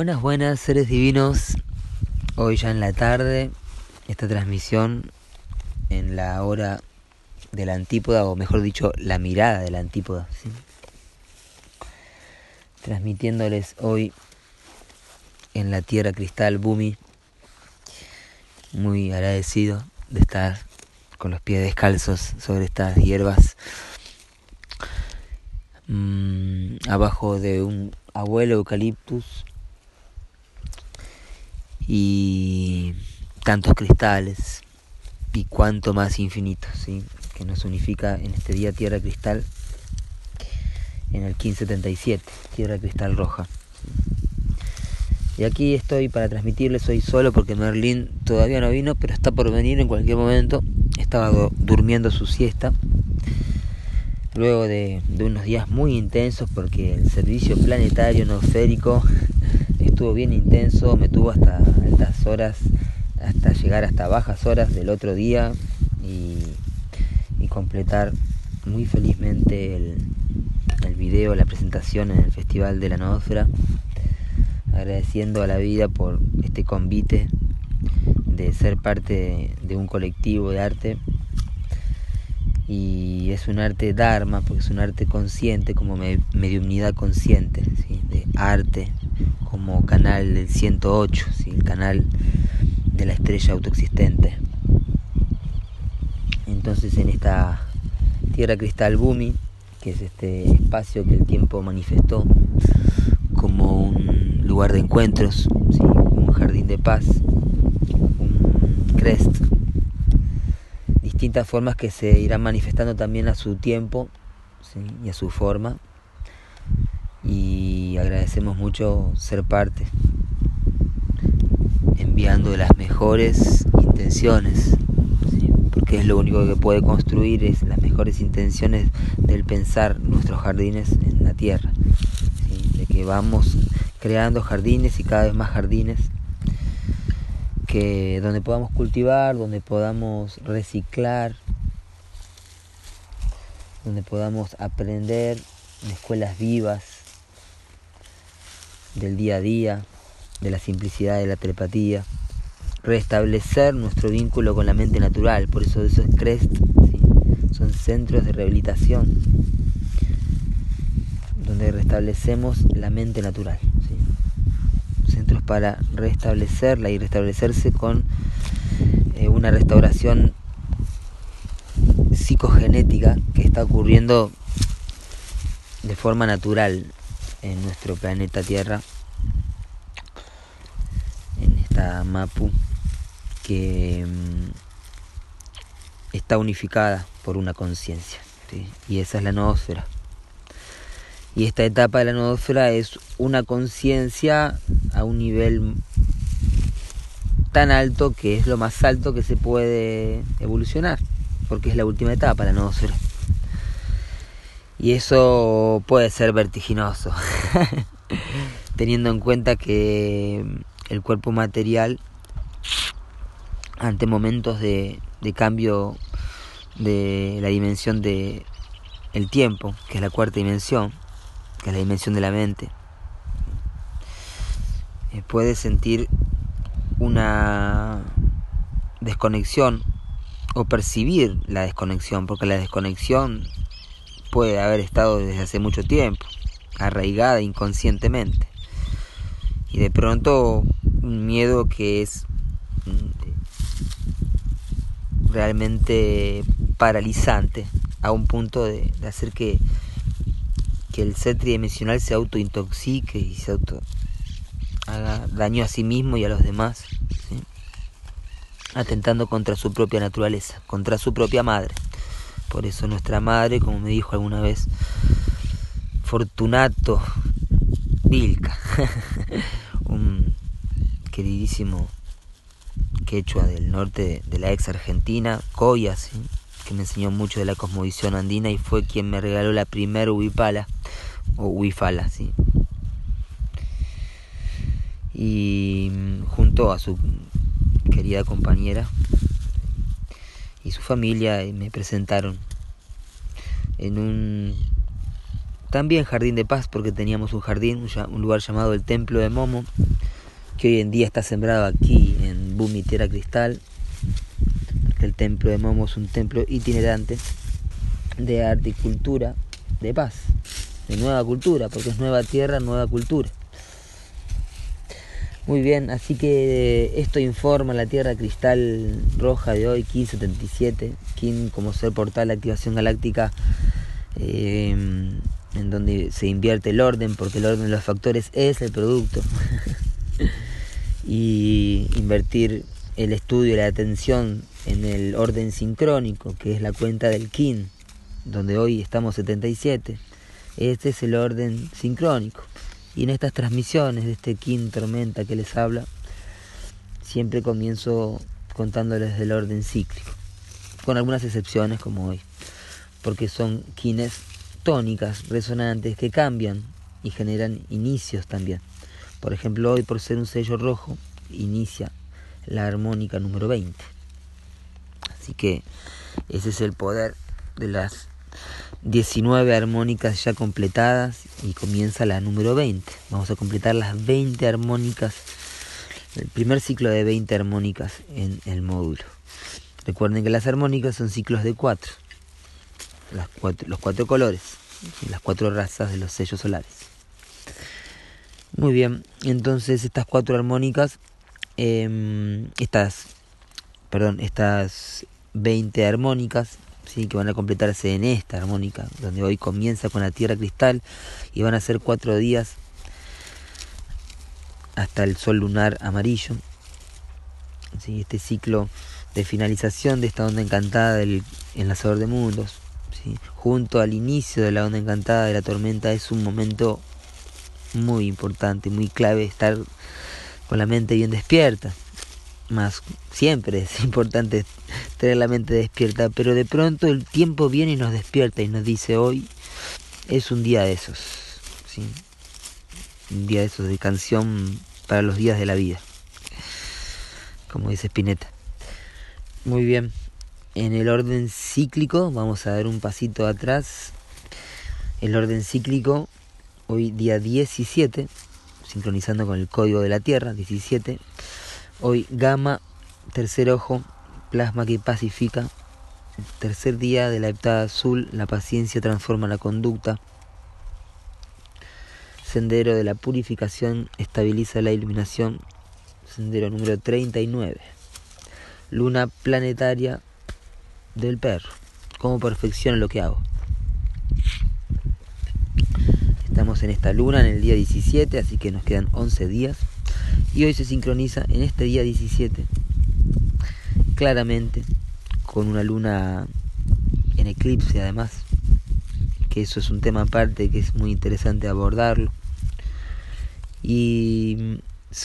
Buenas, buenas, seres divinos. Hoy ya en la tarde, esta transmisión en la hora de la antípoda, o mejor dicho, la mirada de la antípoda. Transmitiéndoles hoy en la tierra cristal Bumi. Muy agradecido de estar con los pies descalzos sobre estas hierbas. Mm, abajo de un abuelo eucaliptus y tantos cristales y cuanto más infinito, ¿sí? que nos unifica en este día Tierra Cristal en el 1577, Tierra Cristal Roja. Y aquí estoy para transmitirles hoy solo porque Merlín todavía no vino, pero está por venir en cualquier momento. Estaba durmiendo su siesta. Luego de, de unos días muy intensos porque el servicio planetario nosférico estuvo bien intenso, me tuvo hasta altas horas, hasta llegar hasta bajas horas del otro día y, completar muy felizmente el, video, la presentación en el Festival de la Noósfera, agradeciendo a la vida por este convite de ser parte de, un colectivo de arte. Y es un arte dharma porque es un arte consciente como mediunidad consciente de arte como canal del 108, ¿sí? el canal de la estrella autoexistente. Entonces en esta Tierra Cristal Bumi, que es este espacio que el tiempo manifestó como un lugar de encuentros, un jardín de paz, un crest, distintas formas que se irán manifestando también a su tiempo y a su forma y agradecemos mucho ser parte, enviando las mejores intenciones, porque es lo único que puede construir es las mejores intenciones del pensar nuestros jardines en la tierra, de que vamos creando jardines y cada vez más jardines que donde podamos cultivar, donde podamos reciclar, donde podamos aprender en escuelas vivas, del día a día, de la simplicidad de la telepatía, restablecer nuestro vínculo con la mente natural, por eso eso es CREST, son centros de rehabilitación, donde restablecemos la mente natural, centros para restablecerla y restablecerse con eh, una restauración psicogenética que está ocurriendo de forma natural en nuestro planeta Tierra, en esta Mapu que mm, está unificada por una conciencia, y esa es la noósfera. Y esta etapa de la noósfera es una conciencia a un nivel tan alto que es lo más alto que se puede evolucionar, porque es la última etapa, la noósfera. Y eso puede ser vertiginoso, teniendo en cuenta que el cuerpo material, ante momentos de, cambio de la dimensión de el tiempo, que es la cuarta dimensión, que es la dimensión de la mente, eh, puede sentir una desconexión o percibir la desconexión, porque la desconexión puede haber estado desde hace mucho tiempo, arraigada inconscientemente. Y de pronto un miedo que es mm, realmente paralizante a un punto de, hacer que, que el ser tridimensional se autointoxique y se auto haga daño a sí mismo y a los demás, atentando contra su propia naturaleza, contra su propia madre. Por eso nuestra madre, como me dijo alguna vez, Fortunato Vilca, un queridísimo quechua del norte de la ex Argentina, Coya, que me enseñó mucho de la cosmovisión andina y fue quien me regaló la primer huipala, o huifala, ¿sí? Y junto a su querida compañera, y su familia me presentaron en un también jardín de paz porque teníamos un jardín, un lugar llamado el Templo de Momo, que hoy en día está sembrado aquí en Bumi Tierra Cristal. El Templo de Momo es un templo itinerante de arte y cultura de paz, de nueva cultura, porque es nueva tierra, nueva cultura. Muy bien, así que esto informa la Tierra Cristal Roja de hoy, 1577, King como ser portal de activación galáctica, eh, en donde se invierte el orden, porque el orden de los factores es el producto. y invertir el estudio y la atención en el orden sincrónico, que es la cuenta del Kin, donde hoy estamos 77. Este es el orden sincrónico. Y en estas transmisiones de este Kin Tormenta que les habla, siempre comienzo contándoles del orden cíclico, con algunas excepciones como hoy, porque son Kines tónicas, resonantes, que cambian y generan inicios también. Por ejemplo, hoy por ser un sello rojo, inicia la armónica número 20. Así que ese es el poder de las 19 armónicas ya completadas y comienza la número 20. Vamos a completar las 20 armónicas, el primer ciclo de 20 armónicas en el módulo. Recuerden que las armónicas son ciclos de 4, las los cuatro colores, las cuatro razas de los sellos solares. Muy bien, entonces estas cuatro armónicas, em, estas, perdón, estas 20 armónicas que van a completarse en esta armónica, donde hoy comienza con la tierra cristal y van a ser cuatro días hasta el sol lunar amarillo. ¿sí? Este ciclo de finalización de esta onda encantada del enlazador de mundos, junto al inicio de la onda encantada de la tormenta, es un momento muy importante, muy clave estar con la mente bien despierta más siempre es importante tener la mente despierta, pero de pronto el tiempo viene y nos despierta y nos dice hoy es un día de esos, ¿sí? un día de esos de canción para los días de la vida, como dice Spinetta. Muy bien, en el orden cíclico vamos a dar un pasito atrás. El orden cíclico, hoy día 17, sincronizando con el código de la Tierra, 17 Hoy Gama, tercer ojo, plasma que pacifica. Tercer día de la heptada azul, la paciencia transforma la conducta. Sendero de la purificación estabiliza la iluminación. Sendero número 39. Luna planetaria del perro. Cómo perfecciona lo que hago. Estamos en esta luna en el día 17, así que nos quedan 11 días y hoy se sincroniza en este día 17 claramente con una luna en eclipse además que eso es un tema aparte que es muy interesante abordarlo. Y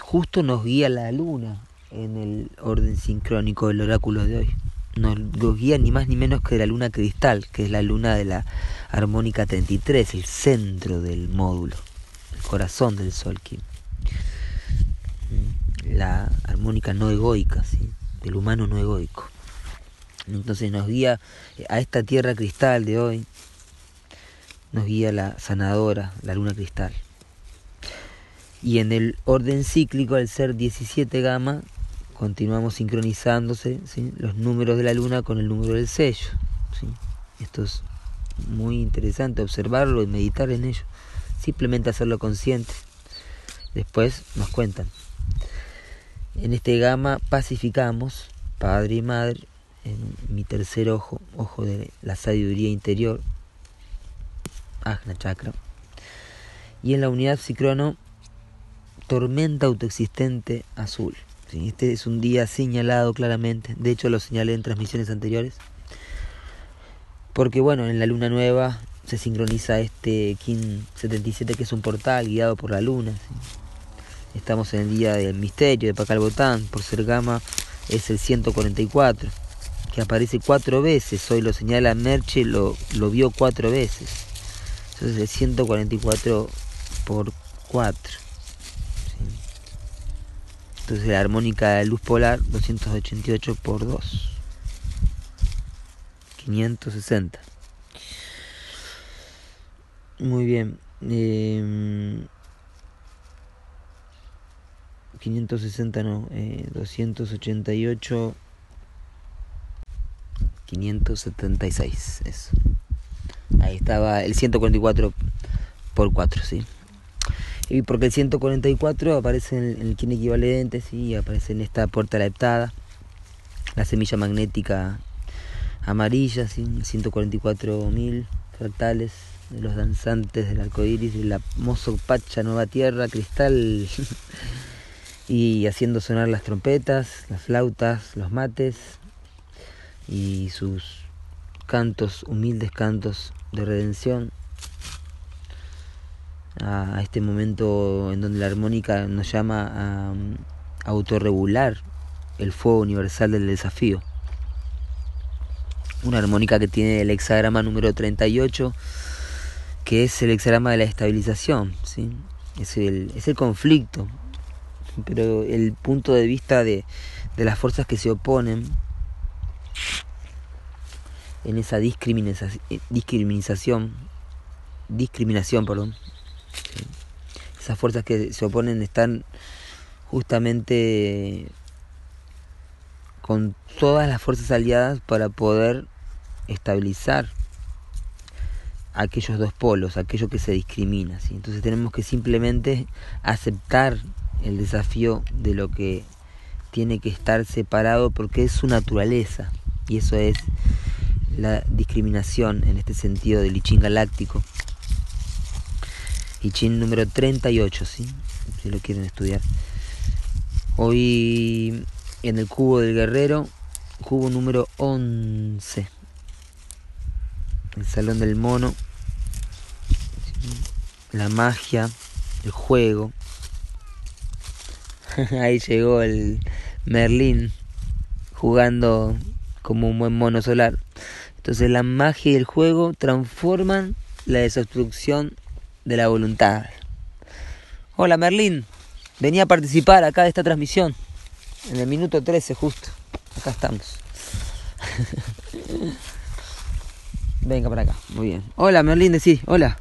justo nos guía la luna en el orden sincrónico del oráculo de hoy. Nos guía ni más ni menos que la luna cristal que es la luna de la armónica 33 el centro del módulo el corazón del sol Kim la armónica no egoica, del humano no egoico. Entonces nos guía a esta tierra cristal de hoy, nos guía la sanadora, la luna cristal. Y en el orden cíclico, al ser 17 gamma, continuamos sincronizándose los números de la luna con el número del sello. Esto es muy interesante observarlo y meditar en ello. Simplemente hacerlo consciente. Después nos cuentan. En este gama pacificamos, padre y madre, en mi tercer ojo, ojo de la sabiduría interior, Ajna Chakra. Y en la unidad psicrono, tormenta autoexistente azul. Este es un día señalado claramente, de hecho lo señalé en transmisiones anteriores, porque bueno, en la luna nueva se sincroniza este Kin 77 que es un portal guiado por la luna. Estamos en el día del misterio de Pacal Botán, por ser gama es el 144, que aparece cuatro veces, hoy lo señala Merche, lo, lo vio cuatro veces. Entonces el 144 por 4. Entonces la armónica de luz polar 288 por 2. 560. Muy bien. Eh, 560 no, eh, 288 576, eso. Ahí estaba el 144 por 4, sí. Y porque el 144 aparece en el, kin equivalente, sí, aparece en esta puerta leptada, la semilla magnética amarilla, sí, 144.000 fractales de los danzantes del arco iris, la mozo Pacha Nueva Tierra, cristal, y haciendo sonar las trompetas, las flautas, los mates, y sus cantos, humildes cantos de redención a, este momento en donde la armónica nos llama a, a autorregular el fuego universal del desafío. Una armónica que tiene el hexagrama número 38, que es el hexagrama de la estabilización, ¿sí? es, el, es el conflicto, pero el punto de vista de, de las fuerzas que se oponen en esa discriminación, discriminación, discriminación, perdón. Esas fuerzas que se oponen están justamente con todas las fuerzas aliadas para poder estabilizar aquellos dos polos, aquello que se discrimina. ¿sí? Entonces tenemos que simplemente aceptar el desafío de lo que tiene que estar separado porque es su naturaleza y eso es la discriminación en este sentido del I galáctico. I número 38, ¿sí? si lo quieren estudiar. Hoy en el cubo del guerrero, cubo número 11. El salón del mono, la magia, el juego. Ahí llegó el Merlín jugando como un buen mono solar. Entonces la magia y el juego transforman la desobstrucción de la voluntad. Hola Merlín, venía a participar acá de esta transmisión. En el minuto 13 justo. Acá estamos. Venga para acá, muy bien. Hola Merlín, decí, hola.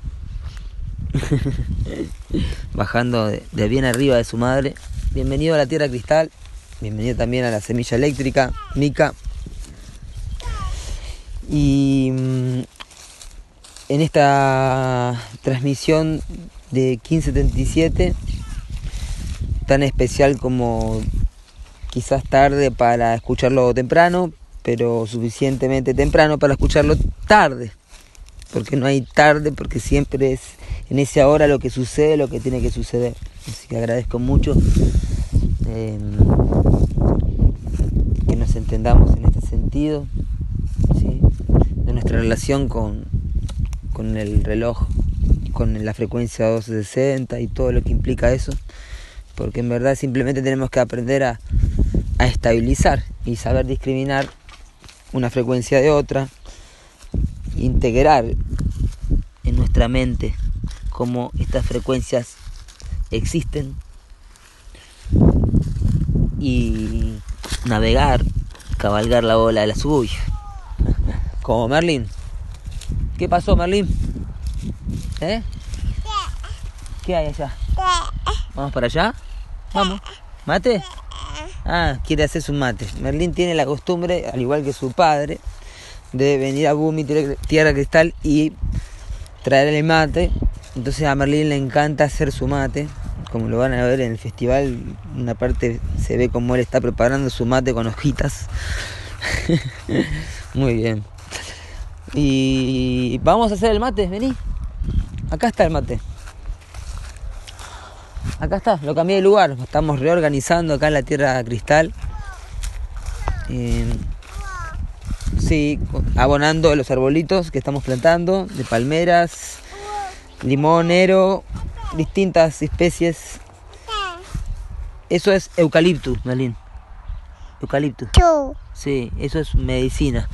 Bajando de bien arriba de su madre. Bienvenido a la Tierra Cristal. Bienvenido también a la Semilla Eléctrica, Mica. Y mm, en esta transmisión de 1577, tan especial como quizás tarde para escucharlo temprano, pero suficientemente temprano para escucharlo tarde. Porque no hay tarde, porque siempre es en esa hora lo que sucede, lo que tiene que suceder. Así que agradezco mucho em, que nos entendamos en este sentido nuestra relación con, con el reloj, con la frecuencia 260 y todo lo que implica eso, porque en verdad simplemente tenemos que aprender a, a estabilizar y saber discriminar una frecuencia de otra, integrar en nuestra mente cómo estas frecuencias existen y navegar, cabalgar la ola de la suya. Como Merlin. ¿Qué pasó, Merlin? ¿Eh? ¿Qué hay allá? ¿Vamos para allá? Vamos. ¿Mate? Ah, quiere hacer su mate. Merlin tiene la costumbre, al igual que su padre, de venir a Bumi, Tierra Cristal y traerle mate. Entonces a Merlin le encanta hacer su mate. Como lo van a ver en el festival, una parte se ve como él está preparando su mate con hojitas. Muy bien. Y vamos a hacer el mate, vení. Acá está el mate. Acá está, lo cambié de lugar. Estamos reorganizando acá en la tierra cristal. sí, abonando los arbolitos que estamos plantando, de palmeras, limonero, distintas especies. Eso es eucaliptus, Malin. Eucaliptus. Sí, eso es medicina.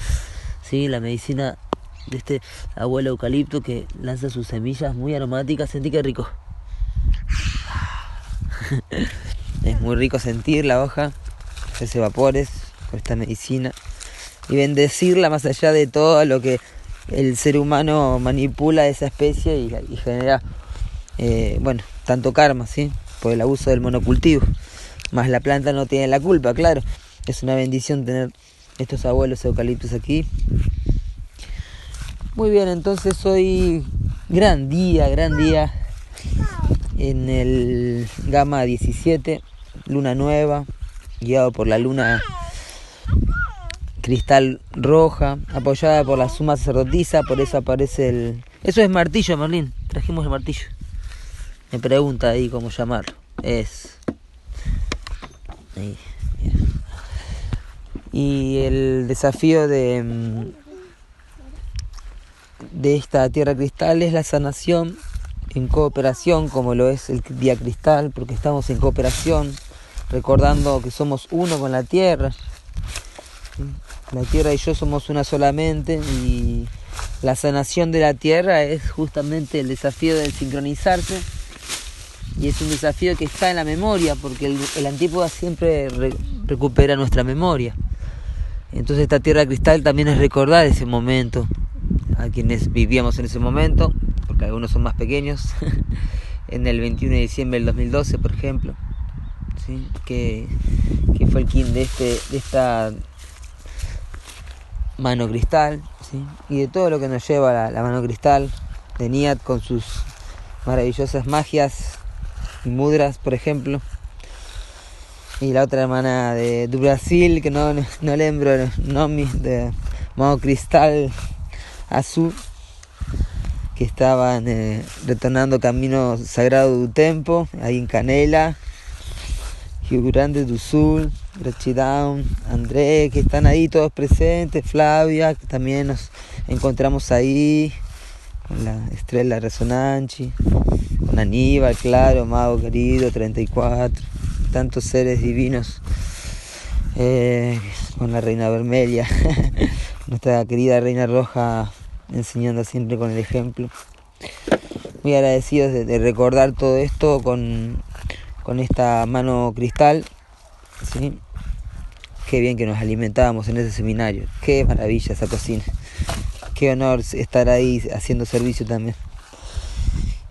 Sí, la medicina de este abuelo eucalipto que lanza sus semillas muy aromáticas. Sentí que rico. es muy rico sentir la hoja, hacerse vapores con esta medicina y bendecirla más allá de todo lo que el ser humano manipula esa especie y, genera, eh, bueno, tanto karma, ¿sí? Por el abuso del monocultivo. Más la planta no tiene la culpa, claro. Es una bendición tener estos abuelos eucaliptos aquí. Muy bien, entonces hoy gran día, gran día en el Gama 17, luna nueva, guiado por la luna cristal roja, apoyada por la suma sacerdotisa, por eso aparece el... Eso es martillo, Merlín, trajimos el martillo. Me pregunta ahí cómo llamarlo. Es... Y el desafío de, mm, de esta tierra cristal es la sanación en cooperación, como lo es el día cristal, porque estamos en cooperación, recordando que somos uno con la tierra. La tierra y yo somos una solamente y la sanación de la tierra es justamente el desafío de sincronizarse y es un desafío que está en la memoria porque el, antípoda siempre recupera nuestra memoria. Entonces esta tierra cristal también es recordar ese momento a quienes vivíamos en ese momento, porque algunos son más pequeños, en el 21 de diciembre del 2012, por ejemplo, ¿sí? que, que fue el kin de, este, de esta mano cristal, ¿sí? y de todo lo que nos lleva la, mano cristal, de Niat con sus maravillosas magias y mudras, por ejemplo. Y la otra hermana de, Brasil, que no, no lembro el nombre, de mano cristal azul, que estaban eh, retornando camino sagrado del tempo, ahí en Canela, Rio Grande do Sul, Down, Andrés, que están ahí todos presentes, Flavia, que también nos encontramos ahí, con la Estrella Resonanchi, con Aníbal, claro, Mago querido, 34, tantos seres divinos, eh, con la Reina Vermelia, nuestra querida Reina Roja, enseñando siempre con el ejemplo. Muy agradecidos de, recordar todo esto con, con esta mano cristal. ¿sí? Qué bien que nos alimentábamos en ese seminario. Qué maravilla esa cocina. Qué honor estar ahí haciendo servicio también.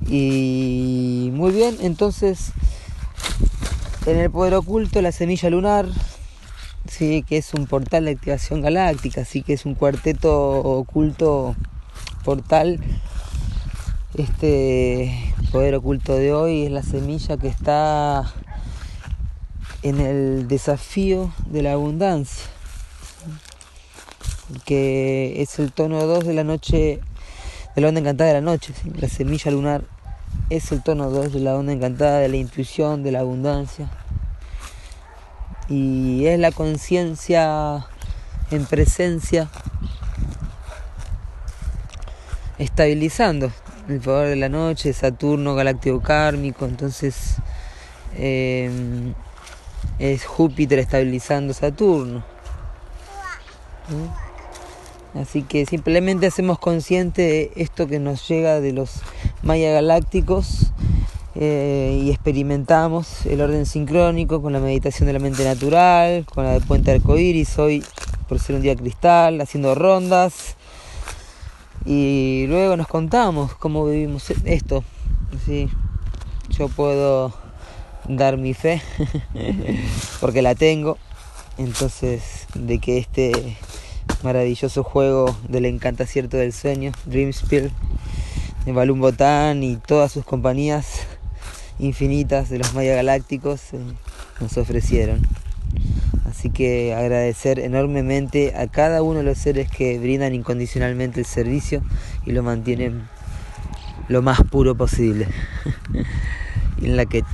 Y muy bien, entonces en el poder oculto la semilla lunar, sí, que es un portal de activación galáctica, sí que es un cuarteto oculto portal. Este poder oculto de hoy es la semilla que está en el desafío de la abundancia, que es el tono 2 de la noche, de la onda encantada de la noche, la semilla lunar es el tono 2 de la onda encantada de la intuición, de la abundancia, y es la conciencia en presencia estabilizando el poder de la noche, Saturno galáctico kármico, entonces eh, es Júpiter estabilizando Saturno. Así que simplemente hacemos consciente esto que nos llega de los mayas galácticos eh, y experimentamos el orden sincrónico con la meditación de la mente natural, con la de puente arcoíris, hoy por ser un día cristal, haciendo rondas. Y luego nos contamos cómo vivimos esto. ¿sí? Yo puedo dar mi fe, porque la tengo. Entonces, de que este maravilloso juego del encantacierto del sueño, Dreamspiel, de Balloon Botán y todas sus compañías infinitas de los Maya Galácticos eh, nos ofrecieron. Así que agradecer enormemente a cada uno de los seres que brindan incondicionalmente el servicio y lo mantienen lo más puro posible. en la que